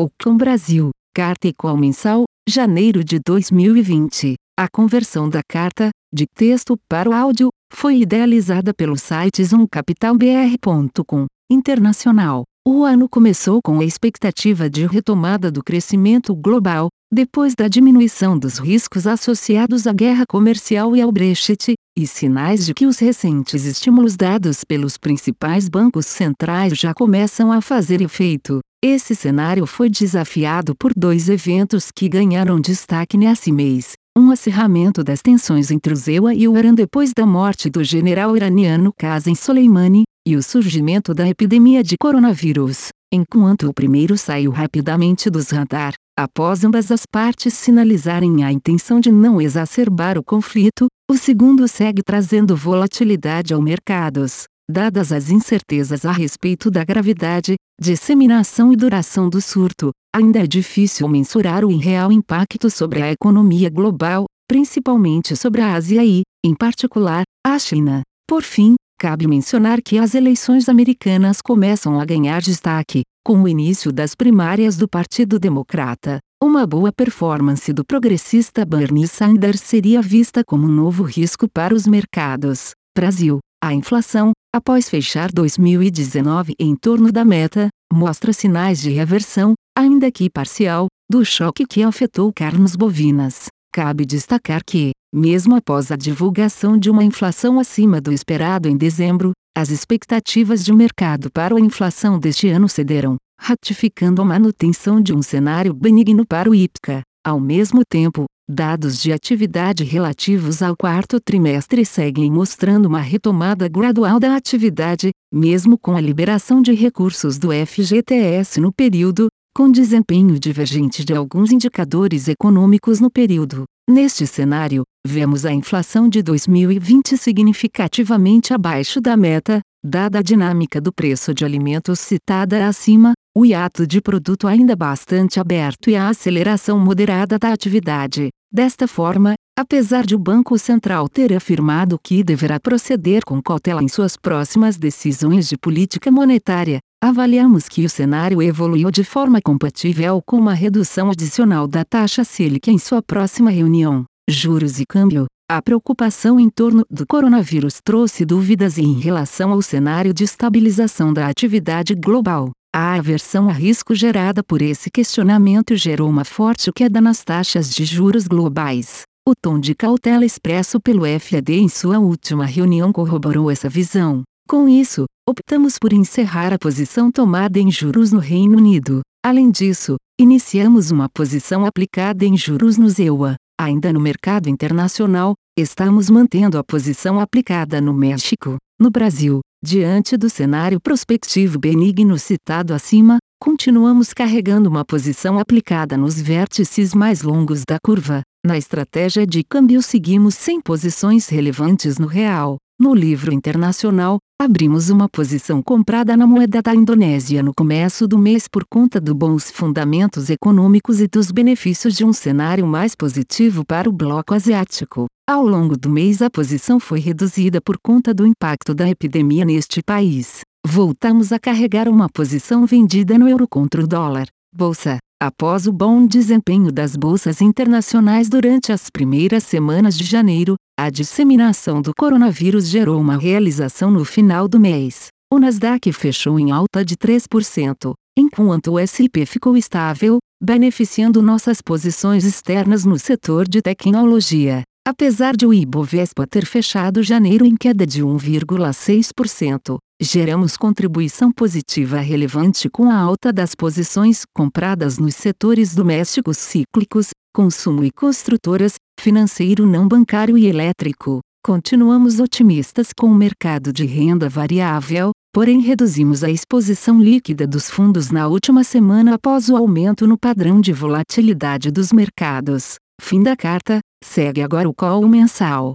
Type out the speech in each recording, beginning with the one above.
Ocon Brasil, Carta Equal Mensal, janeiro de 2020. A conversão da carta, de texto para o áudio, foi idealizada pelo site zoomcapitalbr.com, internacional. O ano começou com a expectativa de retomada do crescimento global, depois da diminuição dos riscos associados à guerra comercial e ao Brexit, e sinais de que os recentes estímulos dados pelos principais bancos centrais já começam a fazer efeito. Esse cenário foi desafiado por dois eventos que ganharam destaque nesse mês. Um acirramento das tensões entre o ZEUA e o Irã depois da morte do general iraniano Qasem Soleimani, e o surgimento da epidemia de coronavírus. Enquanto o primeiro saiu rapidamente dos radar, após ambas as partes sinalizarem a intenção de não exacerbar o conflito, o segundo segue trazendo volatilidade ao mercados. Dadas as incertezas a respeito da gravidade, disseminação e duração do surto, ainda é difícil mensurar o real impacto sobre a economia global, principalmente sobre a Ásia e, em particular, a China. Por fim, cabe mencionar que as eleições americanas começam a ganhar destaque, com o início das primárias do Partido Democrata. Uma boa performance do progressista Bernie Sanders seria vista como um novo risco para os mercados. Brasil. A inflação, após fechar 2019 em torno da meta, mostra sinais de reversão, ainda que parcial, do choque que afetou carnes bovinas. Cabe destacar que, mesmo após a divulgação de uma inflação acima do esperado em dezembro, as expectativas de mercado para a inflação deste ano cederam, ratificando a manutenção de um cenário benigno para o IPCA. Ao mesmo tempo, dados de atividade relativos ao quarto trimestre seguem mostrando uma retomada gradual da atividade, mesmo com a liberação de recursos do FGTS no período, com desempenho divergente de alguns indicadores econômicos no período. Neste cenário, vemos a inflação de 2020 significativamente abaixo da meta, dada a dinâmica do preço de alimentos citada acima, o hiato de produto ainda bastante aberto e a aceleração moderada da atividade. Desta forma, apesar de o Banco Central ter afirmado que deverá proceder com cautela em suas próximas decisões de política monetária, avaliamos que o cenário evoluiu de forma compatível com uma redução adicional da taxa Selic em sua próxima reunião. Juros e câmbio. A preocupação em torno do coronavírus trouxe dúvidas em relação ao cenário de estabilização da atividade global. A aversão a risco gerada por esse questionamento gerou uma forte queda nas taxas de juros globais. O tom de cautela expresso pelo FAD em sua última reunião corroborou essa visão. Com isso, optamos por encerrar a posição tomada em juros no Reino Unido. Além disso, iniciamos uma posição aplicada em juros no ZEUA. Ainda no mercado internacional, estamos mantendo a posição aplicada no México. No Brasil, diante do cenário prospectivo benigno citado acima, continuamos carregando uma posição aplicada nos vértices mais longos da curva. Na estratégia de câmbio seguimos sem posições relevantes no real. No livro internacional, abrimos uma posição comprada na moeda da Indonésia no começo do mês por conta dos bons fundamentos econômicos e dos benefícios de um cenário mais positivo para o bloco asiático. Ao longo do mês, a posição foi reduzida por conta do impacto da epidemia neste país. Voltamos a carregar uma posição vendida no euro contra o dólar. Bolsa. Após o bom desempenho das bolsas internacionais durante as primeiras semanas de janeiro, a disseminação do coronavírus gerou uma realização no final do mês. O Nasdaq fechou em alta de 3%, enquanto o S&P ficou estável, beneficiando nossas posições externas no setor de tecnologia. Apesar de o Ibovespa ter fechado janeiro em queda de 1,6%, geramos contribuição positiva relevante com a alta das posições compradas nos setores domésticos cíclicos, consumo e construtoras, financeiro não bancário e elétrico. Continuamos otimistas com o mercado de renda variável, porém reduzimos a exposição líquida dos fundos na última semana após o aumento no padrão de volatilidade dos mercados. Fim da carta, segue agora o call mensal.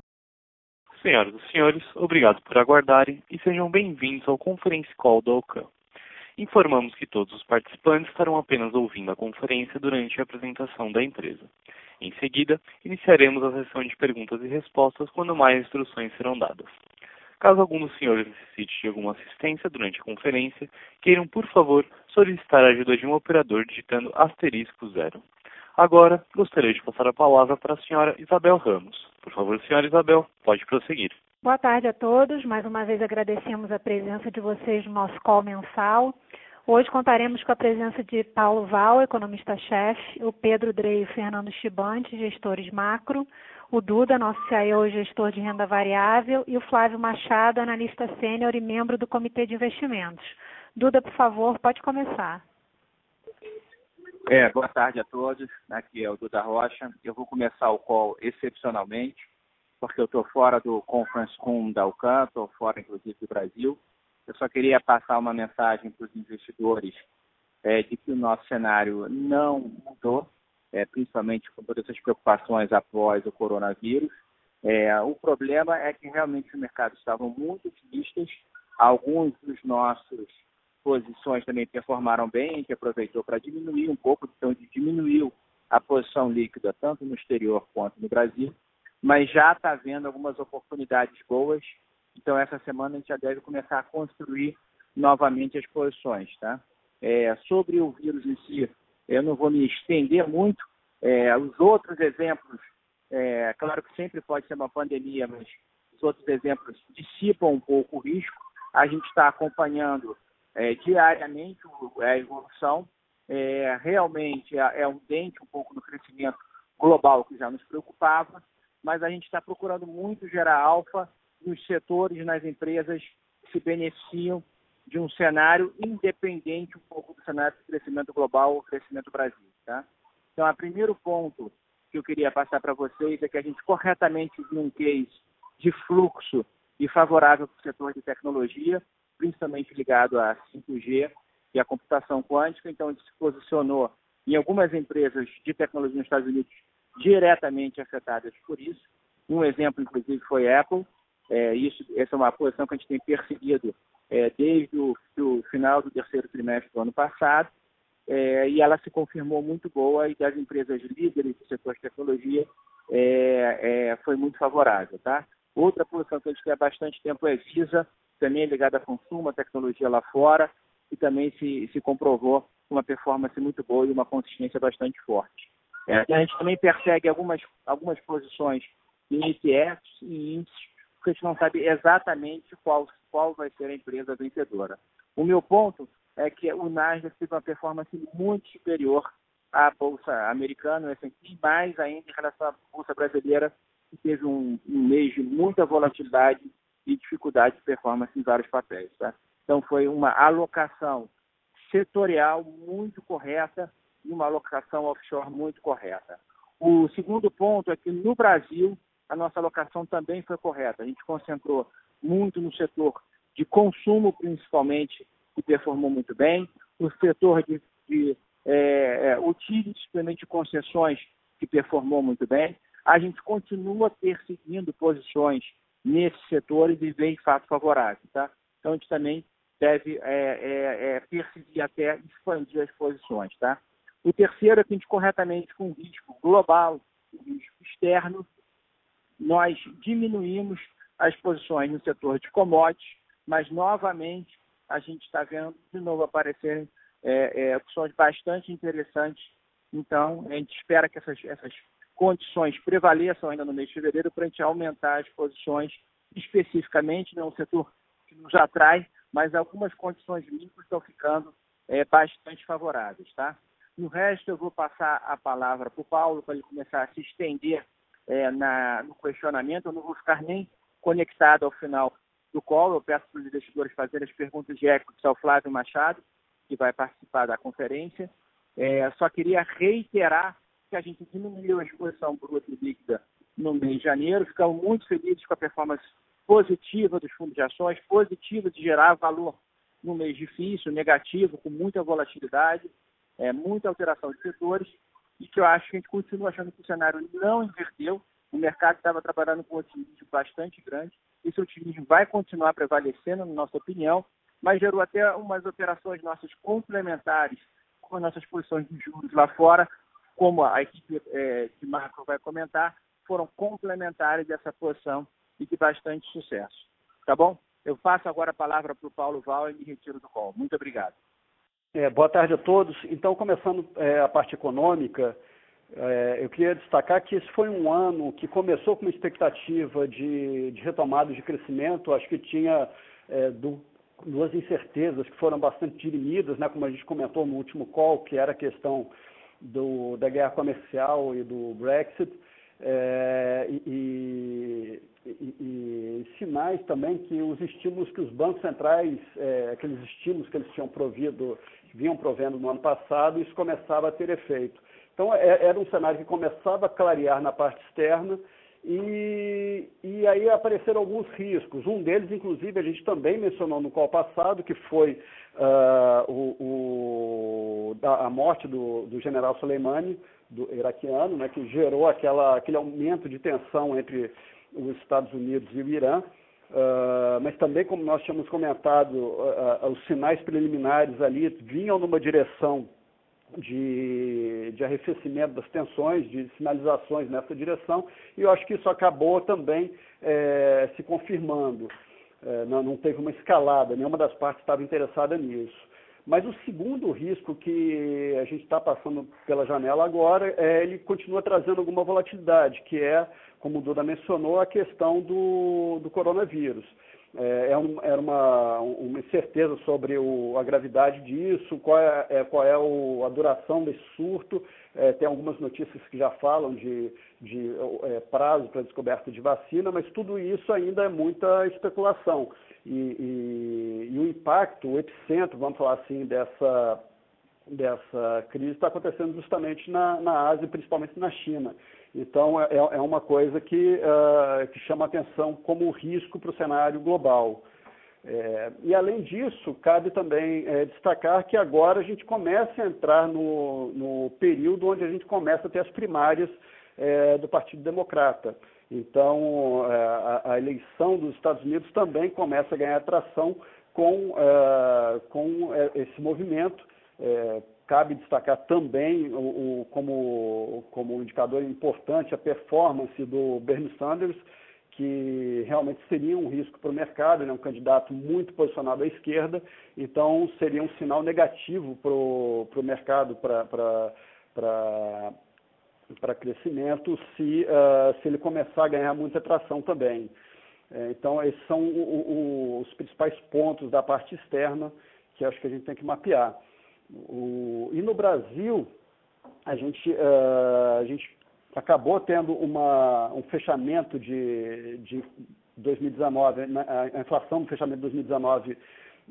Senhoras e senhores, obrigado por aguardarem e sejam bem-vindos ao Conference Call do Alcan. Informamos que todos os participantes estarão apenas ouvindo a conferência durante a apresentação da empresa. Em seguida, iniciaremos a sessão de perguntas e respostas quando mais instruções serão dadas. Caso algum dos senhores necessite de alguma assistência durante a conferência, queiram, por favor, solicitar a ajuda de um operador digitando asterisco zero. Agora, gostaria de passar a palavra para a senhora Isabel Ramos. Por favor, senhora Isabel, pode prosseguir. Boa tarde a todos. Mais uma vez agradecemos a presença de vocês no nosso call mensal. Hoje contaremos com a presença de Paulo Val, economista-chefe, o Pedro Drey e Fernando Chibante, gestores macro, o Duda, nosso CIO, gestor de renda variável, e o Flávio Machado, analista sênior e membro do Comitê de Investimentos. Duda, por favor, pode começar. É, boa tarde a todos. Aqui é o Duda Rocha. Eu vou começar o call excepcionalmente, porque eu estou fora do Conference Room da UCAN, estou fora, inclusive, do Brasil. Eu só queria passar uma mensagem para os investidores é, de que o nosso cenário não mudou, é, principalmente com todas essas preocupações após o coronavírus. É, o problema é que realmente os mercados estavam muito otimistas. Alguns dos nossos posições também performaram bem, gente aproveitou para diminuir um pouco, então diminuiu a posição líquida tanto no exterior quanto no Brasil, mas já está havendo algumas oportunidades boas, então essa semana a gente já deve começar a construir novamente as posições, tá? É, sobre o vírus em si, eu não vou me estender muito, é, os outros exemplos, é, claro que sempre pode ser uma pandemia, mas os outros exemplos dissipam um pouco o risco, a gente está acompanhando é, diariamente é, a evolução. É, realmente é, é um dente um pouco no crescimento global que já nos preocupava, mas a gente está procurando muito gerar alfa nos setores, nas empresas que se beneficiam de um cenário independente um pouco do cenário de crescimento global ou crescimento Brasil. Tá? Então, o primeiro ponto que eu queria passar para vocês é que a gente corretamente viu um case de fluxo e favorável para o setor de tecnologia, principalmente ligado a 5G e a computação quântica. Então, ele se posicionou em algumas empresas de tecnologia nos Estados Unidos diretamente afetadas por isso. Um exemplo, inclusive, foi a Apple. É, isso, essa é uma posição que a gente tem perseguido é, desde o do final do terceiro trimestre do ano passado. É, e ela se confirmou muito boa e das empresas líderes do setor de tecnologia é, é, foi muito favorável. Tá? Outra posição que a gente tem há bastante tempo é Visa, também é ligada a consumo, a tecnologia lá fora, e também se, se comprovou uma performance muito boa e uma consistência bastante forte. É, a gente também persegue algumas, algumas posições em ETFs e índices, porque a gente não sabe exatamente qual, qual vai ser a empresa vencedora. O meu ponto é que o Nasdaq teve uma performance muito superior à Bolsa Americana, o S&P, mais ainda em relação à Bolsa Brasileira, que teve um, um mês de muita volatilidade e dificuldade de performance em vários papéis. Tá? Então, foi uma alocação setorial muito correta e uma alocação offshore muito correta. O segundo ponto é que no Brasil a nossa alocação também foi correta. A gente concentrou muito no setor de consumo, principalmente, que performou muito bem, o setor de, de é, é, utilities, de concessões, que performou muito bem. A gente continua perseguindo posições nesses setores e vem fato favorável. Tá? Então, a gente também deve é, é, é, perseguir até expandir as posições. Tá? O terceiro é que a gente, corretamente, com risco global, risco externo, nós diminuímos as posições no setor de commodities, mas, novamente, a gente está vendo de novo aparecerem é, é, opções bastante interessantes. Então, a gente espera que essas, essas condições prevaleçam ainda no mês de fevereiro para a gente aumentar as posições especificamente, não é um setor que nos atrai, mas algumas condições mínimas estão ficando é, bastante favoráveis, tá? No resto, eu vou passar a palavra para o Paulo, para ele começar a se estender é, na, no questionamento. Eu não vou ficar nem conectado ao final do call. Eu peço para os investidores fazerem as perguntas equity ao Flávio Machado, que vai participar da conferência. É, só queria reiterar que a gente diminuiu a exposição bruta e líquida no mês de janeiro. Ficamos muito felizes com a performance positiva dos fundos de ações, positiva de gerar valor no mês difícil, negativo, com muita volatilidade, é, muita alteração de setores, e que eu acho que a gente continua achando que o cenário não inverteu. O mercado estava trabalhando com um otimismo bastante grande. Esse otimismo vai continuar prevalecendo, na nossa opinião, mas gerou até umas operações nossas complementares com as nossas posições de juros lá fora, como a equipe é, macro vai comentar, foram complementares dessa posição e de bastante sucesso. Tá bom? Eu passo agora a palavra para o Paulo Val e me retiro do call. Muito obrigado. É, boa tarde a todos. Então, começando é, a parte econômica, é, eu queria destacar que esse foi um ano que começou com uma expectativa de, de retomada de crescimento. Acho que tinha é, do, duas incertezas que foram bastante dirimidas, né, como a gente comentou no último call, que era a questão do, da guerra comercial e do Brexit. É, e, e, e, sinais também que os estímulos que os bancos centrais, é, aqueles estímulos que eles tinham provido, vinham provendo no ano passado, isso começava a ter efeito. Então, é, era um cenário que começava a clarear na parte externa e, e aí apareceram alguns riscos. Um deles, inclusive, a gente também mencionou no call passado, que foi uh, o, o, a morte do, do general Soleimani, do iraquiano, né, que gerou aquela, aquele aumento de tensão entre os Estados Unidos e o Irã. Uh, mas também, como nós tínhamos comentado, uh, os sinais preliminares ali vinham numa direção de, de arrefecimento das tensões, de sinalizações nessa direção, e eu acho que isso acabou também é, se confirmando. É, não, não teve uma escalada, nenhuma das partes estava interessada nisso. Mas o segundo risco que a gente está passando pela janela agora, é, ele continua trazendo alguma volatilidade, que é, como o Duda mencionou, a questão do, do coronavírus. É, é um, era uma, uma incerteza sobre o, a gravidade disso, qual é, é qual é o, a duração desse surto. É, tem algumas notícias que já falam de, de é, prazo para descoberta de vacina, mas tudo isso ainda é muita especulação. E, e, e o impacto, o epicentro, vamos falar assim, dessa, dessa crise está acontecendo justamente na, na Ásia, principalmente na China. Então, é, é uma coisa que, uh, que chama atenção como risco para o cenário global. É, e, além disso, cabe também é, destacar que agora a gente começa a entrar no, no, período onde a gente começa a ter as primárias é, do Partido Democrata. Então, é, a, a, eleição dos Estados Unidos também começa a ganhar atração com, uh, com esse movimento Cabe destacar também o, o, como, como indicador importante a performance do Bernie Sanders, que realmente seria um risco para o mercado, ele é um candidato muito posicionado à esquerda, então seria um sinal negativo para o mercado para crescimento se, uh, se ele começar a ganhar muita atração também. É, então, esses são o, o, os principais pontos da parte externa que acho que a gente tem que mapear. O, e no Brasil, a gente, uh, a gente acabou tendo uma, um fechamento de, de 2019, né, a inflação do fechamento de 2019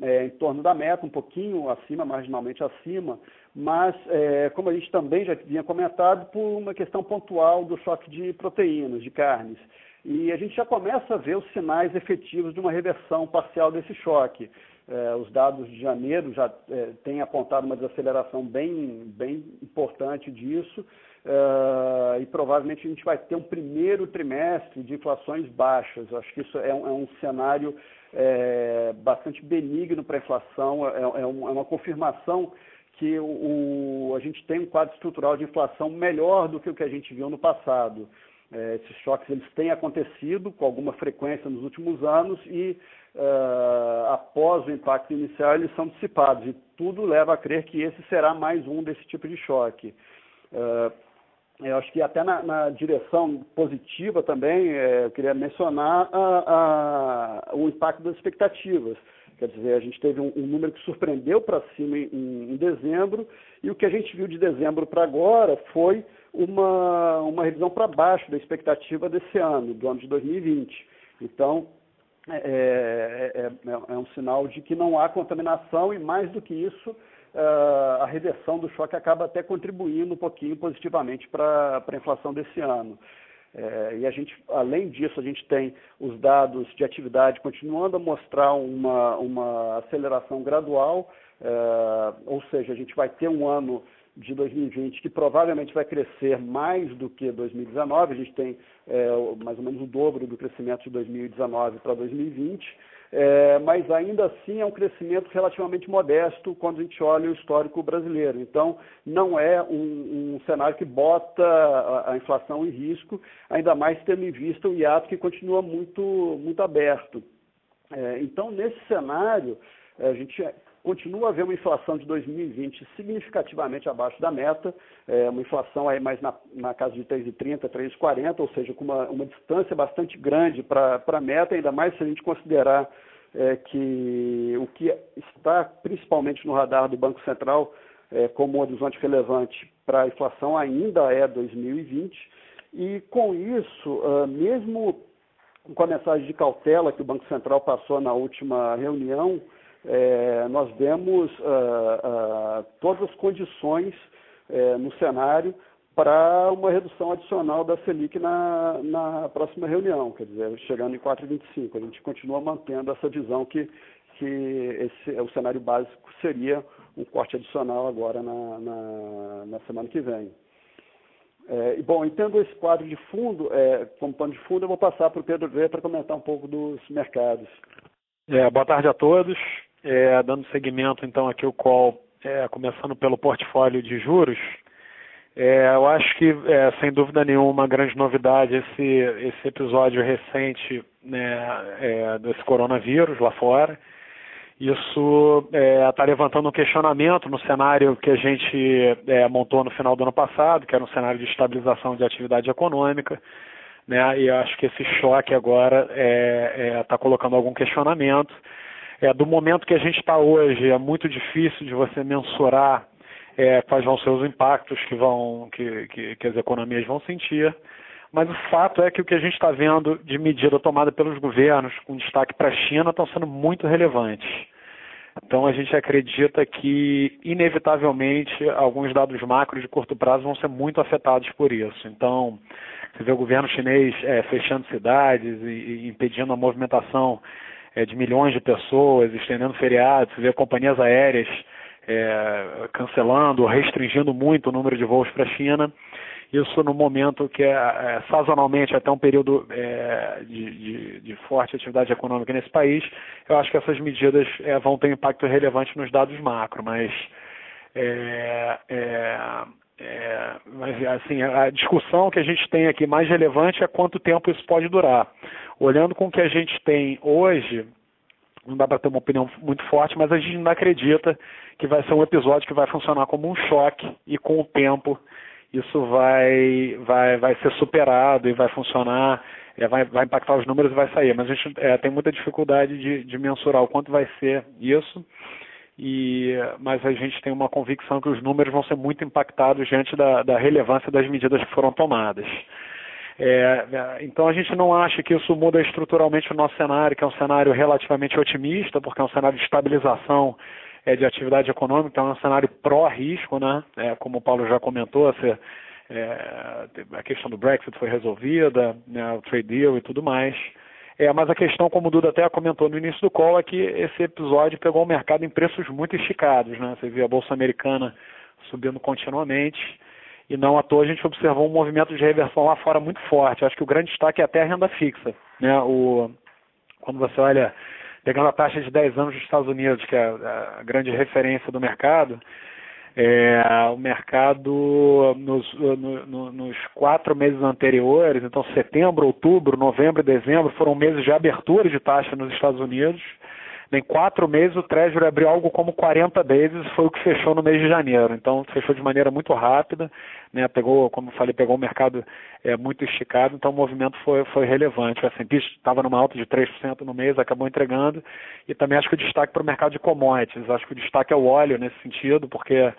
é, em torno da meta, um pouquinho acima, marginalmente acima, mas, é, como a gente também já tinha comentado, por uma questão pontual do choque de proteínas, de carnes. E a gente já começa a ver os sinais efetivos de uma reversão parcial desse choque. É, os dados de janeiro já é, têm apontado uma desaceleração bem, bem importante disso, é, e provavelmente a gente vai ter um primeiro trimestre de inflações baixas. Acho que isso é um, é um cenário é, bastante benigno para a inflação, é, é, um, uma confirmação que o, o, a gente tem um quadro estrutural de inflação melhor do que o que a gente viu no passado. É, esses choques eles têm acontecido com alguma frequência nos últimos anos e uh, após o impacto inicial eles são dissipados e tudo leva a crer que esse será mais um desse tipo de choque. Uh, eu acho que até na, na direção positiva também, é, eu queria mencionar o impacto das expectativas. Quer dizer, a gente teve um, um número que surpreendeu para cima em, em, dezembro, e o que a gente viu de dezembro para agora foi uma, uma revisão para baixo da expectativa desse ano, do ano de 2020. Então, é, é, é, é, um sinal de que não há contaminação e, mais do que isso, uh, a reversão do choque acaba até contribuindo um pouquinho positivamente para a inflação desse ano. É, e a gente, além disso, a gente tem os dados de atividade continuando a mostrar uma, uma aceleração gradual, é, ou seja, a gente vai ter um ano de 2020, que provavelmente vai crescer mais do que 2019, a gente tem é, mais ou menos o dobro do crescimento de 2019 para 2020, é, mas ainda assim é um crescimento relativamente modesto quando a gente olha o histórico brasileiro. Então, não é um, um cenário que bota a, a, inflação em risco, ainda mais tendo em vista o hiato que continua muito, muito aberto. É, então, nesse cenário, a gente continua a ver uma inflação de 2020 significativamente abaixo da meta, é, uma inflação aí mais na, na casa de 3,30, 3,40, ou seja, com uma, uma distância bastante grande para a meta, ainda mais se a gente considerar é, que o que está principalmente no radar do Banco Central é, como horizonte relevante para a inflação ainda é 2020, e com isso, uh, mesmo com a mensagem de cautela que o Banco Central passou na última reunião, é, nós vemos uh, uh, todas as condições é, no cenário para uma redução adicional da Selic na, na próxima reunião, quer dizer, chegando em 4,25. A gente continua mantendo essa visão que, que esse, o cenário básico seria um corte adicional agora na, na, na semana que vem. É, bom, entendo esse quadro de fundo, é, como pano de fundo, eu vou passar para o Pedro Vê para comentar um pouco dos mercados. É, boa tarde a todos. É, dando seguimento então aqui o call, é, começando pelo portfólio de juros, é, eu acho que, é, sem dúvida nenhuma, uma grande novidade esse, esse episódio recente né, é, desse coronavírus lá fora. Isso está é, levantando um questionamento no cenário que a gente montou no final do ano passado, que era um cenário de estabilização de atividade econômica. Né, e eu acho que esse choque agora está colocando algum questionamento é, do momento que a gente está hoje, é muito difícil de você mensurar é, quais vão ser os impactos que, vão, que, que, que as economias vão sentir. Mas o fato é que o que a gente está vendo de medida tomada pelos governos, com destaque para a China, estão sendo muito relevantes. Então a gente acredita que, inevitavelmente, alguns dados macros de curto prazo vão ser muito afetados por isso. Então, você vê o governo chinês é, fechando cidades e, e impedindo a movimentação é, de milhões de pessoas, estendendo feriados, você vê companhias aéreas é, cancelando restringindo muito o número de voos para a China. Isso no momento que é, é sazonalmente até um período é, de, de, de, forte atividade econômica nesse país, eu acho que essas medidas é, vão ter impacto relevante nos dados macro, mas é, mas assim, a discussão que a gente tem aqui mais relevante é quanto tempo isso pode durar. Olhando com o que a gente tem hoje, não dá para ter uma opinião muito forte, mas a gente não acredita que vai ser um episódio que vai funcionar como um choque e com o tempo isso vai, vai, vai ser superado e vai funcionar, é, vai, vai impactar os números e vai sair. Mas a gente é, tem muita dificuldade de, de mensurar o quanto vai ser isso e mas a gente tem uma convicção que os números vão ser muito impactados diante da, da relevância das medidas que foram tomadas. É, então a gente não acha que isso muda estruturalmente o nosso cenário, que é um cenário relativamente otimista, porque é um cenário de estabilização é, de atividade econômica, então é um cenário pró-risco, né? É, como o Paulo já comentou, se, é, a questão do Brexit foi resolvida, né, o trade deal e tudo mais. É, mas a questão, como o Duda até comentou no início do call, é que esse episódio pegou o mercado em preços muito esticados. Né? Você viu a Bolsa Americana subindo continuamente e não à toa a gente observou um movimento de reversão lá fora muito forte. Acho que o grande destaque é até a renda fixa. Né? O, quando você olha, pegando a taxa de 10 anos dos Estados Unidos, que é a grande referência do mercado, é, o mercado nos, no, no, nos quatro meses anteriores, então setembro, outubro, novembro e dezembro, foram meses de abertura de taxa nos Estados Unidos. Em quatro meses o Treasury abriu algo como 40 vezes, foi o que fechou no mês de janeiro. Então fechou de maneira muito rápida, né? Pegou, como falei, pegou o mercado é, muito esticado, então o movimento foi, foi relevante. O S&P estava numa alta de 3% no mês, acabou entregando. E também acho que o destaque para o mercado de commodities. Acho que o destaque é o óleo nesse sentido, porque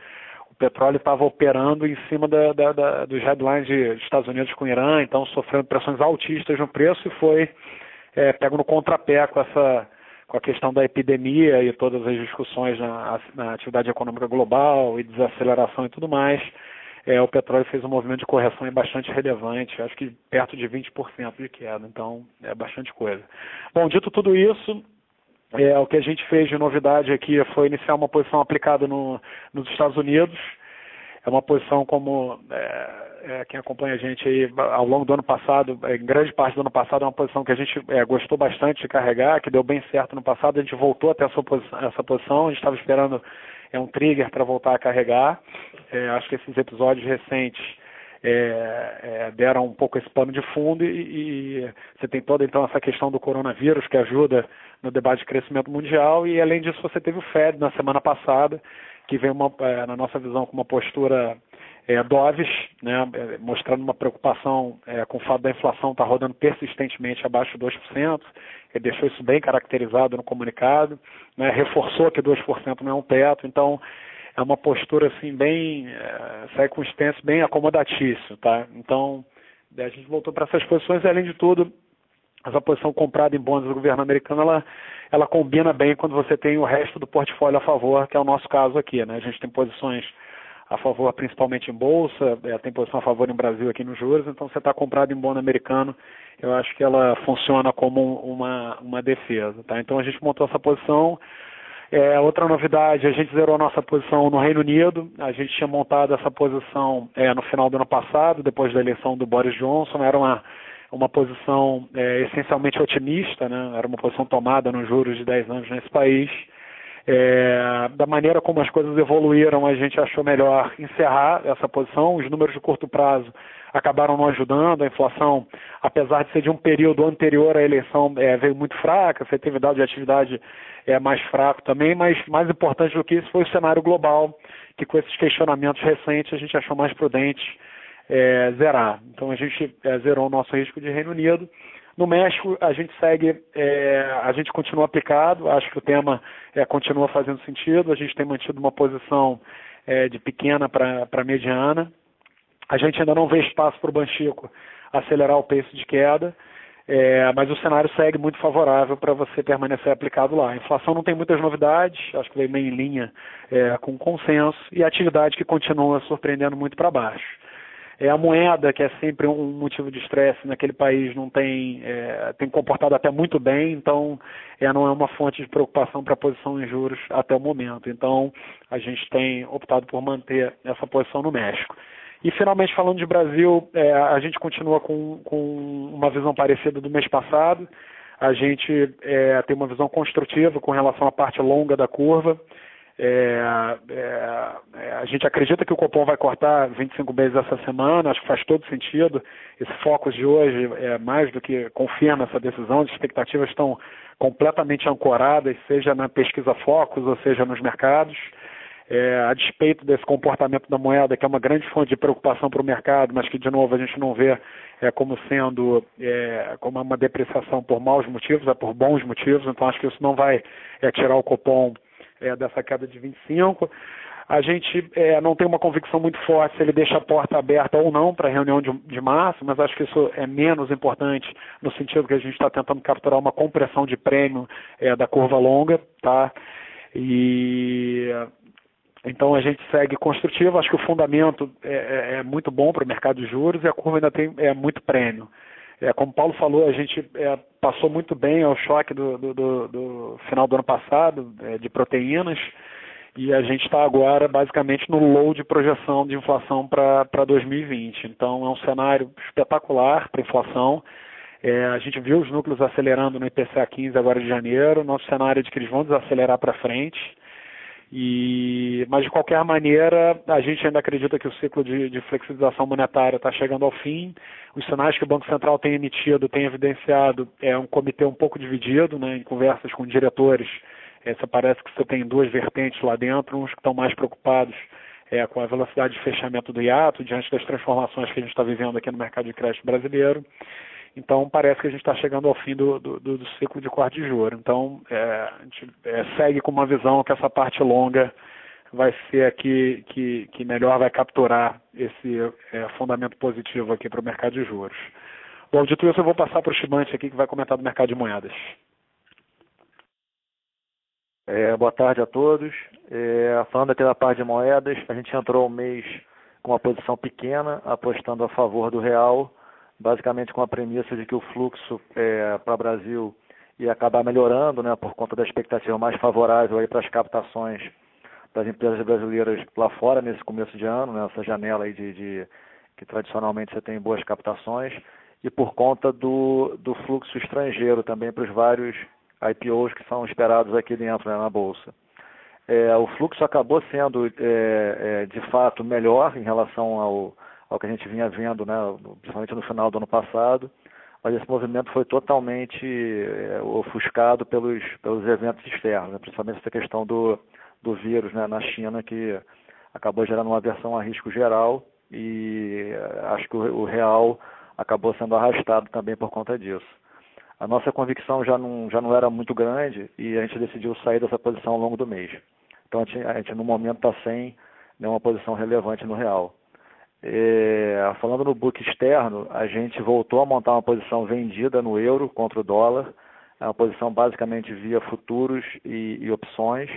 o petróleo estava operando em cima da, da, da, dos headlines de Estados Unidos com o Irã, então sofrendo pressões altistas no preço e foi é, pego no contrapé com essa com a questão da epidemia e todas as discussões na, na atividade econômica global e desaceleração e tudo mais, é, o petróleo fez um movimento de correção bastante relevante, acho que perto de 20% de queda, então é bastante coisa. Bom, dito tudo isso, é, o que a gente fez de novidade aqui foi iniciar uma posição aplicada no, nos Estados Unidos, é uma posição como é, é, quem acompanha a gente aí ao longo do ano passado, é, em grande parte do ano passado, é uma posição que a gente é, gostou bastante de carregar, que deu bem certo no passado, a gente voltou até essa posição, essa posição. A gente estava esperando é um trigger para voltar a carregar. É, acho que esses episódios recentes é, é, deram um pouco esse pano de fundo e, e, você tem toda então essa questão do coronavírus que ajuda no debate de crescimento mundial. E além disso você teve o Fed na semana passada que vem uma, é, na nossa visão com uma postura é, doves, né, é, mostrando uma preocupação é, com o fato da inflação estar tá rodando persistentemente abaixo de 2%, ele deixou isso bem caracterizado no comunicado, né, reforçou que 2% não é um teto, então é uma postura assim bem é, circunstância bem acomodatício, tá? Então a gente voltou para essas posições e além de tudo essa posição comprada em bônus do governo americano ela ela combina bem quando você tem o resto do portfólio a favor, que é o nosso caso aqui, né? A gente tem posições a favor principalmente em bolsa, é, tem posição a favor em Brasil aqui nos juros, então você está comprado em bônus americano, eu acho que ela funciona como uma, uma defesa, tá? Então a gente montou essa posição, é, outra novidade, a gente zerou nossa posição no Reino Unido. A gente tinha montado essa posição é, no final do ano passado, depois da eleição do Boris Johnson. Era uma, uma posição é, essencialmente otimista, né? era uma posição tomada nos juros de 10 anos nesse país. É, da maneira como as coisas evoluíram, a gente achou melhor encerrar essa posição. Os números de curto prazo acabaram não ajudando. A inflação, apesar de ser de um período anterior à eleição, é, veio muito fraca. A efetividade de atividade é mais fraco também, mas mais importante do que isso foi o cenário global, que com esses questionamentos recentes a gente achou mais prudente é, zerar. Então a gente é, zerou o nosso risco de Reino Unido. No México, a gente segue, é, a gente continua aplicado, acho que o tema é, continua fazendo sentido, a gente tem mantido uma posição é, de pequena para mediana. A gente ainda não vê espaço para o Banchico acelerar o pace de queda, é, mas o cenário segue muito favorável para você permanecer aplicado lá. A inflação não tem muitas novidades, acho que veio meio em linha é, com o consenso, e atividade que continua surpreendendo muito para baixo. É, a moeda, que é sempre um motivo de estresse naquele país, não tem, é, tem comportado até muito bem, então é, não é uma fonte de preocupação para a posição em juros até o momento. Então a gente tem optado por manter essa posição no México. E finalmente falando de Brasil, é, a gente continua com, com uma visão parecida do mês passado. A gente é, tem uma visão construtiva com relação à parte longa da curva. É, é, é, a gente acredita que o Copom vai cortar 25 vezes essa semana, acho que faz todo sentido. Esse foco de hoje é mais do que confirma essa decisão, as expectativas estão completamente ancoradas, seja na pesquisa Focus ou seja nos mercados. É, a despeito desse comportamento da moeda, que é uma grande fonte de preocupação para o mercado, mas que, de novo, a gente não vê é, como sendo é, como uma depreciação por maus motivos, é por bons motivos, então acho que isso não vai é, tirar o Copom é, dessa queda de 25. A gente é, não tem uma convicção muito forte se ele deixa a porta aberta ou não para a reunião de, de, março, mas acho que isso é menos importante no sentido que a gente está tentando capturar uma compressão de prêmio é, da curva longa, tá? E então a gente segue construtivo. Acho que o fundamento é, é, é muito bom para o mercado de juros e a curva ainda tem é muito prêmio. É, como Paulo falou, a gente é, passou muito bem ao choque do, do, do, do final do ano passado é, de proteínas e a gente está agora basicamente no low de projeção de inflação para 2020. Então é um cenário espetacular para inflação. É, a gente viu os núcleos acelerando no IPCA 15 agora de janeiro. Nosso cenário é de que eles vão desacelerar para frente. E, mas de qualquer maneira, a gente ainda acredita que o ciclo de, de flexibilização monetária está chegando ao fim. Os sinais que o Banco Central tem emitido, tem evidenciado, é um comitê um pouco dividido, né, em conversas com diretores. É, parece que você tem duas vertentes lá dentro, uns que estão mais preocupados é, com a velocidade de fechamento do hiato, diante das transformações que a gente está vivendo aqui no mercado de crédito brasileiro. Então, parece que a gente está chegando ao fim do, do, do, ciclo de corte de juros. Então, é, a gente é, segue com uma visão que essa parte longa vai ser aqui que, que melhor vai capturar esse é, fundamento positivo aqui para o mercado de juros. Bom, dito isso, eu vou passar para o Chimante aqui, que vai comentar do mercado de moedas. É, boa tarde a todos. É, falando aqui da parte de moedas, a gente entrou o mês com uma posição pequena, apostando a favor do real basicamente com a premissa de que o fluxo é, para o Brasil ia acabar melhorando, né, por conta da expectativa mais favorável aí para as captações das empresas brasileiras lá fora nesse começo de ano, nessa né, janela aí de, de, que tradicionalmente você tem boas captações, e por conta do, do fluxo estrangeiro também para os vários IPOs que são esperados aqui dentro né, na Bolsa. É, o fluxo acabou sendo, é, é, de fato, melhor em relação ao, ao que a gente vinha vendo, né, principalmente no final do ano passado, mas esse movimento foi totalmente é, ofuscado pelos, pelos eventos externos, né, principalmente essa questão do, do vírus né, na China, que acabou gerando uma aversão a risco geral e eh, acho que o, o real acabou sendo arrastado também por conta disso. A nossa convicção já não, já não era muito grande e a gente decidiu sair dessa posição ao longo do mês. Então a gente, a gente no momento está sem nenhuma posição relevante no real. É, falando no book externo, a gente voltou a montar uma posição vendida no euro contra o dólar, é uma posição basicamente via futuros e, e opções.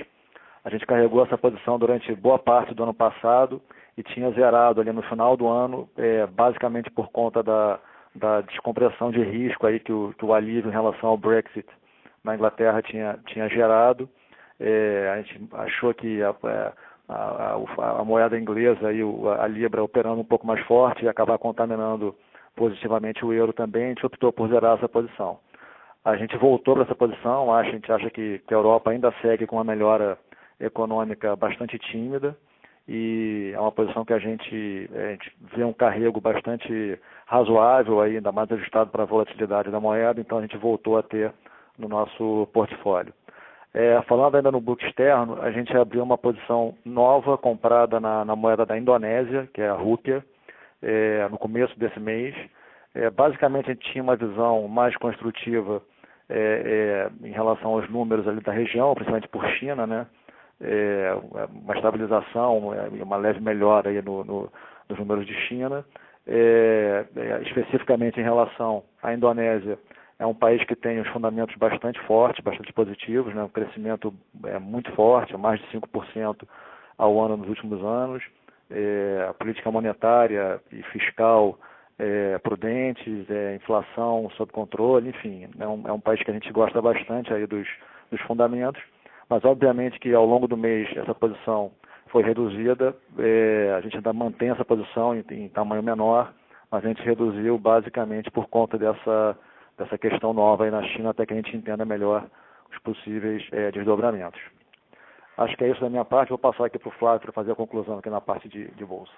A gente carregou essa posição durante boa parte do ano passado e tinha zerado ali no final do ano, é, basicamente por conta da, da descompressão de risco aí que o, que o alívio em relação ao Brexit na Inglaterra tinha, tinha gerado. É, a gente achou que a, é, a, a, a moeda inglesa e a libra operando um pouco mais forte ia acabar contaminando positivamente o euro também, a gente optou por zerar essa posição. A gente voltou para essa posição, a gente acha que, que a Europa ainda segue com uma melhora econômica bastante tímida e é uma posição que a gente, a gente vê um carrego bastante razoável, aí, ainda mais ajustado para a volatilidade da moeda, então a gente voltou a ter no nosso portfólio. É, falando ainda no book externo, a gente abriu uma posição nova comprada na, na moeda da Indonésia, que é a rúpia, é, no começo desse mês. É, basicamente, a gente tinha uma visão mais construtiva é, é, em relação aos números ali da região, principalmente por China, né? É, uma estabilização e uma leve melhora aí no, no, nos números de China. especificamente em relação à Indonésia, é um país que tem os fundamentos bastante fortes, bastante positivos, né? crescimento é, muito forte, mais de 5% ao ano nos últimos anos, é, a política monetária e fiscal é, prudentes, é, inflação sob controle, enfim, é um, é um país que a gente gosta bastante aí dos, dos fundamentos, mas obviamente que ao longo do mês essa posição foi reduzida, é, a gente ainda mantém essa posição em, em tamanho menor, mas a gente reduziu basicamente por conta dessa dessa questão nova aí na China até que a gente entenda melhor os possíveis é, desdobramentos. Acho que é isso da minha parte. Vou passar aqui para o Flávio para fazer a conclusão aqui na parte de, de bolsa.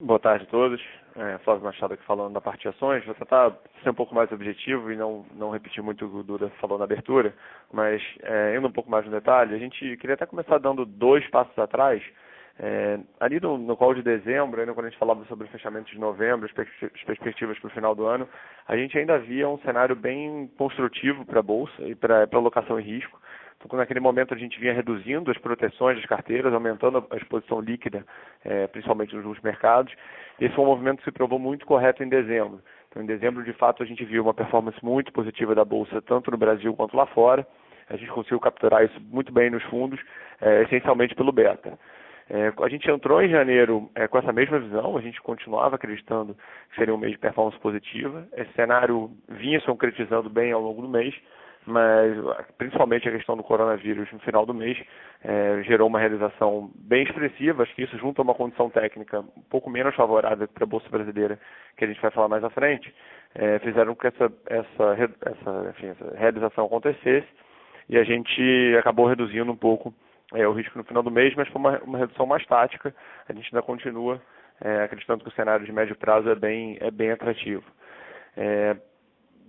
Boa tarde a todos. É, Flávio Machado aqui falando da parte de ações. Vou tentar ser um pouco mais objetivo e não, não repetir muito o que o Duda falou na abertura, mas é, indo um pouco mais no detalhe, a gente queria até começar dando dois passos atrás é, ali no, no call de dezembro, ainda quando a gente falava sobre o fechamento de novembro, as perspectivas para o final do ano, a gente ainda via um cenário bem construtivo para a Bolsa e para a alocação em risco. Então, naquele momento a gente vinha reduzindo as proteções das carteiras, aumentando a exposição líquida, é, principalmente nos mercados. Esse foi um movimento que se provou muito correto em dezembro. Então, em dezembro, de fato, a gente viu uma performance muito positiva da Bolsa, tanto no Brasil quanto lá fora. A gente conseguiu capturar isso muito bem nos fundos, é, essencialmente pelo beta. É, a gente entrou em janeiro é, com essa mesma visão, a gente continuava acreditando que seria um mês de performance positiva. Esse cenário vinha se concretizando bem ao longo do mês, mas principalmente a questão do coronavírus no final do mês é, gerou uma realização bem expressiva. Acho que isso, junto a uma condição técnica um pouco menos favorável para a Bolsa Brasileira, que a gente vai falar mais à frente, é, fizeram com que essa, essa, essa, enfim, essa realização acontecesse e a gente acabou reduzindo um pouco é, o risco no final do mês, mas foi uma, uma redução mais tática. A gente ainda continua é, acreditando que o cenário de médio prazo é bem, é bem atrativo. É,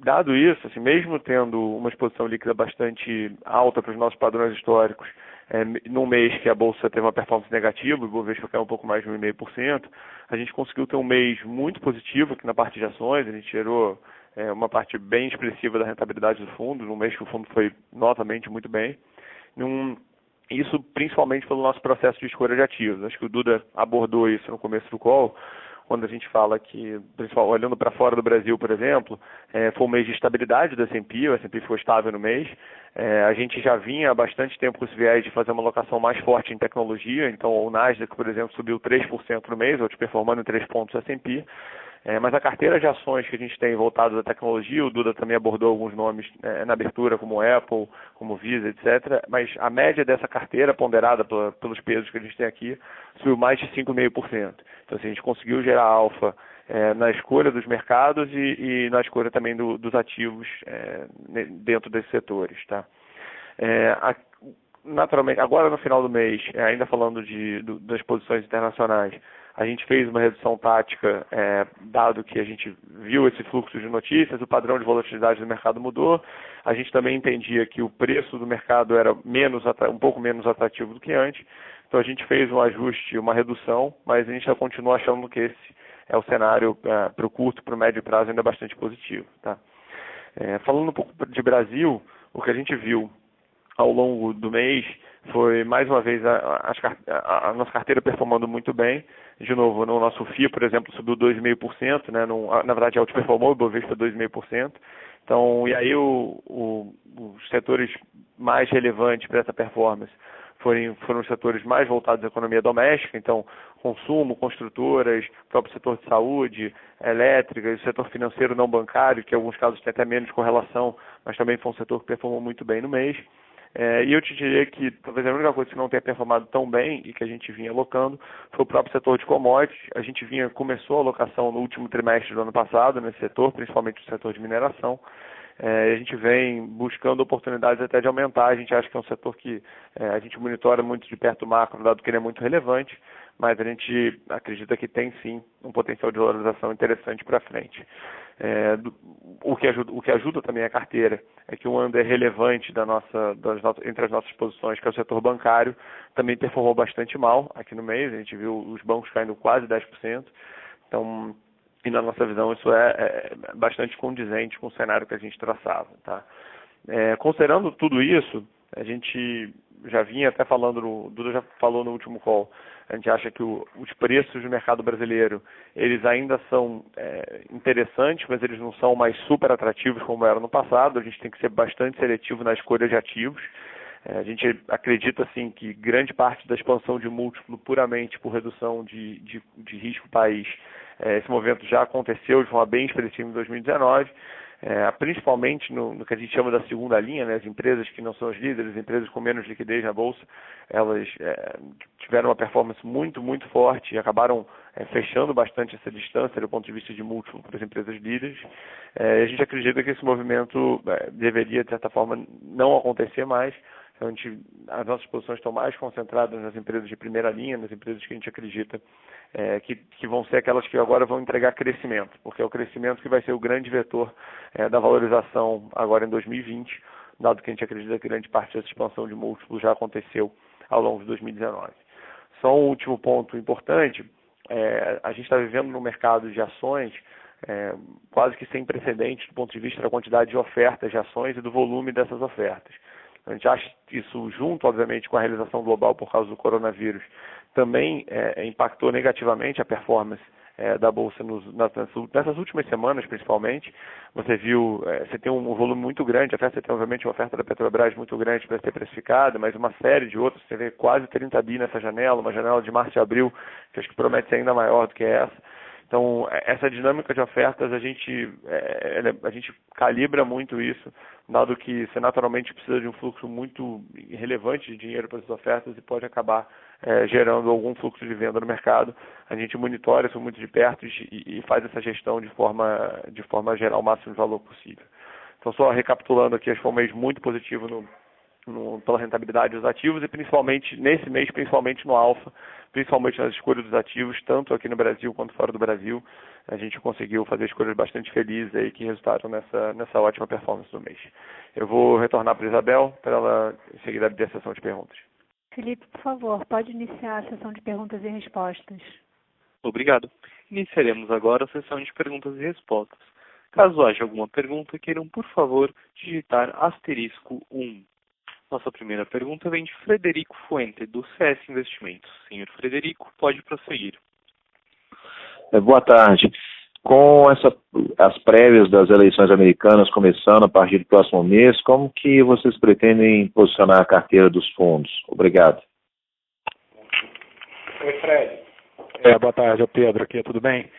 dado isso, assim, mesmo tendo uma exposição líquida bastante alta para os nossos padrões históricos, é, num mês que a Bolsa teve uma performance negativa, o Bovespa caiu um pouco mais de 1,5%, a gente conseguiu ter um mês muito positivo aqui na parte de ações, a gente gerou é, uma parte bem expressiva da rentabilidade do fundo, num mês que o fundo foi novamente muito bem. Num, isso principalmente pelo nosso processo de escolha de ativos. Acho que o Duda abordou isso no começo do call, quando a gente fala que, principalmente olhando para fora do Brasil, por exemplo, é, foi um mês de estabilidade do S&P, o S&P ficou estável no mês. É, a gente já vinha há bastante tempo com esse viés de fazer uma alocação mais forte em tecnologia, então o Nasdaq, por exemplo, subiu 3% no mês, outperformando em 3 pontos o S&P. É, mas a carteira de ações que a gente tem voltado à tecnologia, o Duda também abordou alguns nomes é, na abertura, como Apple, como Visa, etc. Mas a média dessa carteira, ponderada pela, pelos pesos que a gente tem aqui, subiu mais de 5,5%. Então, assim, a gente conseguiu gerar alfa é, na escolha dos mercados e, e na escolha também do, dos ativos é, dentro desses setores. Tá? É, a, naturalmente, agora no final do mês, é, ainda falando de, do, das posições internacionais, a gente fez uma redução tática, é, dado que a gente viu esse fluxo de notícias, o padrão de volatilidade do mercado mudou. A gente também entendia que o preço do mercado era menos, um pouco menos atrativo do que antes. Então a gente fez um ajuste, uma redução, mas a gente já continua achando que esse é o cenário é, para o curto, para o médio prazo ainda bastante positivo. Tá? É, falando um pouco de Brasil, o que a gente viu ao longo do mês foi mais uma vez a, a, a, nossa carteira performando muito bem. De novo, no nosso FIA, por exemplo, subiu 2,5%, né? Num, na verdade, outperformou o Bovespa 2,5%. Então, e aí o, o, os setores mais relevantes para essa performance foram, foram os setores mais voltados à economia doméstica, então consumo, construtoras, próprio setor de saúde, elétrica, o setor financeiro não bancário, que em alguns casos tem até menos correlação, mas também foi um setor que performou muito bem no mês. É, e eu te diria que talvez a única coisa que não tenha performado tão bem e que a gente vinha alocando foi o próprio setor de commodities. A gente vinha começou a alocação no último trimestre do ano passado nesse setor, principalmente o setor de mineração. É, a gente vem buscando oportunidades até de aumentar. A gente acha que é um setor que é, a gente monitora muito de perto o macro, dado que ele é muito relevante, mas a gente acredita que tem sim um potencial de valorização interessante para frente. É, do, o, que ajuda, o que ajuda também a carteira é que um under relevante da nossa, das, entre as nossas posições, que é o setor bancário, também performou bastante mal aqui no mês. A gente viu os bancos caindo quase 10%. Então, e na nossa visão isso é, é bastante condizente com o cenário que a gente traçava. Tá? É, considerando tudo isso, a gente já vinha até falando, o Duda já falou no último call, a gente acha que o, os preços do mercado brasileiro, eles ainda são é, interessantes, mas eles não são mais super atrativos como eram no passado, a gente tem que ser bastante seletivo na escolha de ativos, é, a gente acredita assim que grande parte da expansão de múltiplo puramente por redução de, de, de risco país é, esse movimento já aconteceu de forma bem expressiva em 2019, é, principalmente no, no, que a gente chama da segunda linha, né, as empresas que não são as líderes, as empresas com menos liquidez na bolsa, elas é, tiveram uma performance muito, muito forte e acabaram é, fechando bastante essa distância do ponto de vista de múltiplo para as empresas líderes. É, a gente acredita que esse movimento é, deveria, de certa forma, não acontecer mais. Então, gente, as nossas posições estão mais concentradas nas empresas de primeira linha, nas empresas que a gente acredita é, que, que, vão ser aquelas que agora vão entregar crescimento, porque é o crescimento que vai ser o grande vetor é, da valorização agora em 2020, dado que a gente acredita que grande parte dessa expansão de múltiplos já aconteceu ao longo de 2019. Só um último ponto importante, é, a gente está vivendo num mercado de ações é, quase que sem precedentes do ponto de vista da quantidade de ofertas de ações e do volume dessas ofertas. A gente acha isso junto, obviamente, com a realização global por causa do coronavírus, também é, impactou negativamente a performance é, da bolsa nos, nessas últimas semanas, principalmente. Você viu, é, você tem um volume muito grande, você tem obviamente uma oferta da Petrobras muito grande para ser precificada, mas uma série de outros, você vê quase 30 bi nessa janela, uma janela de março e abril, que acho que promete ser ainda maior do que essa. Então, é, essa dinâmica de ofertas, a gente, é, a gente calibra muito isso, dado que você naturalmente precisa de um fluxo muito relevante de dinheiro para essas ofertas e pode acabar é, gerando algum fluxo de venda no mercado. A gente monitora isso muito de perto e, e faz essa gestão de forma, de forma a gerar o máximo de valor possível. Então, só recapitulando aqui, acho que foi um mês muito positivo no, no, pela rentabilidade dos ativos e principalmente nesse mês, principalmente no alfa, principalmente nas escolhas dos ativos, tanto aqui no Brasil quanto fora do Brasil. A gente conseguiu fazer escolhas bastante felizes aí que resultaram nessa, nessa ótima performance do mês. Eu vou retornar para a Isabel para ela em seguida abrir a sessão de perguntas. Felipe, por favor, pode iniciar a sessão de perguntas e respostas. Obrigado. Iniciaremos agora a sessão de perguntas e respostas. Caso haja alguma pergunta, queiram, por favor, digitar asterisco 1. Nossa primeira pergunta vem de Frederico Fuente, do CS Investimentos. Senhor Frederico, pode prosseguir. É, boa tarde. Com essa, as prévias das eleições americanas começando a partir do próximo mês, como que vocês pretendem posicionar a carteira dos fundos? Obrigado. Oi, Fred. É, boa tarde, é o Pedro aqui, tudo bem?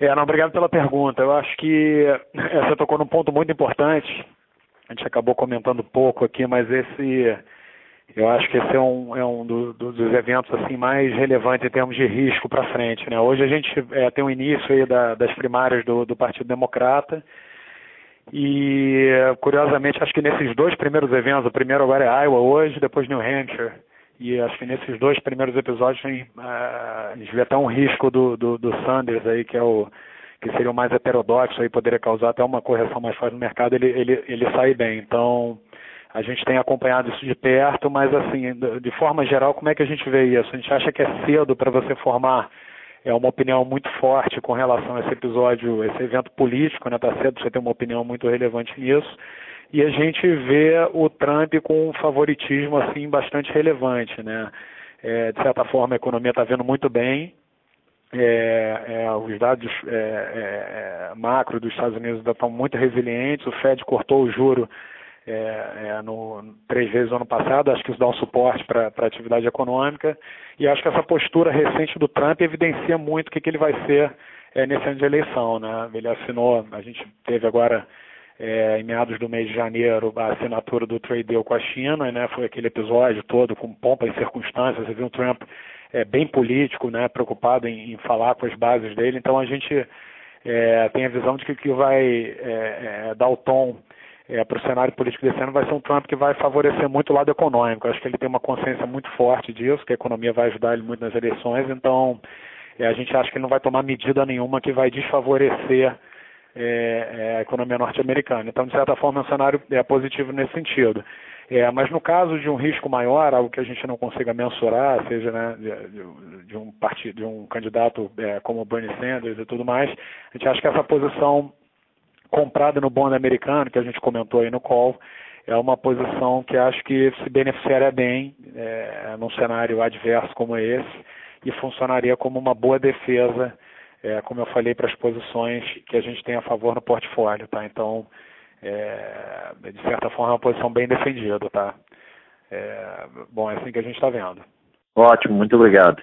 É, não, obrigado pela pergunta. Eu acho que é, você tocou num ponto muito importante a gente acabou comentando pouco aqui, mas esse eu acho que esse é um, é um do, do, dos eventos assim mais relevantes em termos de risco para frente. Né? Hoje a gente é, tem o início aí da, das primárias do, do Partido Democrata E, curiosamente, acho que nesses dois primeiros eventos, o primeiro agora é Iowa hoje, depois New Hampshire, e acho que nesses dois primeiros episódios uh, a gente vê até um risco do, do Sanders aí, que é o que seria o mais heterodoxo aí, poderia causar até uma correção mais forte no mercado, ele, ele, ele sai bem. Então, a gente tem acompanhado isso de perto, mas assim, de forma geral, como é que a gente vê isso? A gente acha que é cedo para você formar é uma opinião muito forte com relação a esse episódio, esse evento político, né? Está cedo você ter uma opinião muito relevante nisso. E a gente vê o Trump com um favoritismo assim bastante relevante, né? É, de certa forma, a economia está vendo muito bem. É, é, os dados é, é, é, macro dos Estados Unidos ainda estão muito resilientes. O Fed cortou o juro é, no, três vezes no ano passado, acho que isso dá um suporte para a atividade econômica, e acho que essa postura recente do Trump evidencia muito o que, que ele vai ser nesse ano de eleição. Né? Ele assinou, a gente teve agora, em meados do mês de janeiro, a assinatura do trade deal com a China, né? foi aquele episódio todo com pompa e circunstâncias, você viu o Trump é, bem político, né? preocupado em, em falar com as bases dele, então a gente é, tem a visão de que, que vai é, é, dar o tom é, para o cenário político desse ano vai ser um Trump que vai favorecer muito o lado econômico. Acho que ele tem uma consciência muito forte disso, que a economia vai ajudar ele muito nas eleições, então é, a gente acha que ele não vai tomar medida nenhuma que vai desfavorecer a economia norte-americana. Então, de certa forma, é um cenário é, positivo nesse sentido. É, mas no caso de um risco maior, algo que a gente não consiga mensurar, seja né, de, de um partido, de um candidato é, como Bernie Sanders e tudo mais, a gente acha que essa posição comprada no bond americano, que a gente comentou aí no call, é uma posição que acho que se beneficiaria bem é, num cenário adverso como esse e funcionaria como uma boa defesa, é, como eu falei, para as posições que a gente tem a favor no portfólio, tá? Então, é, de certa forma, é uma posição bem defendida, tá? É, bom, é assim que a gente está vendo. Ótimo, muito obrigado.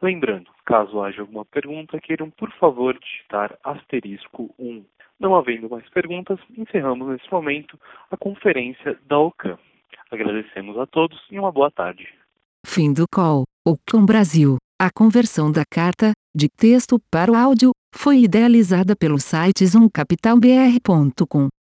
Lembrando, caso haja alguma pergunta, queiram, por favor, digitar asterisco 1. Não havendo mais perguntas, encerramos nesse momento a conferência da OCAM. Agradecemos a todos e uma boa tarde. Fim do call. OCAM Brasil. A conversão da carta, de texto para o áudio, foi idealizada pelo site zoomcapitalbr.com.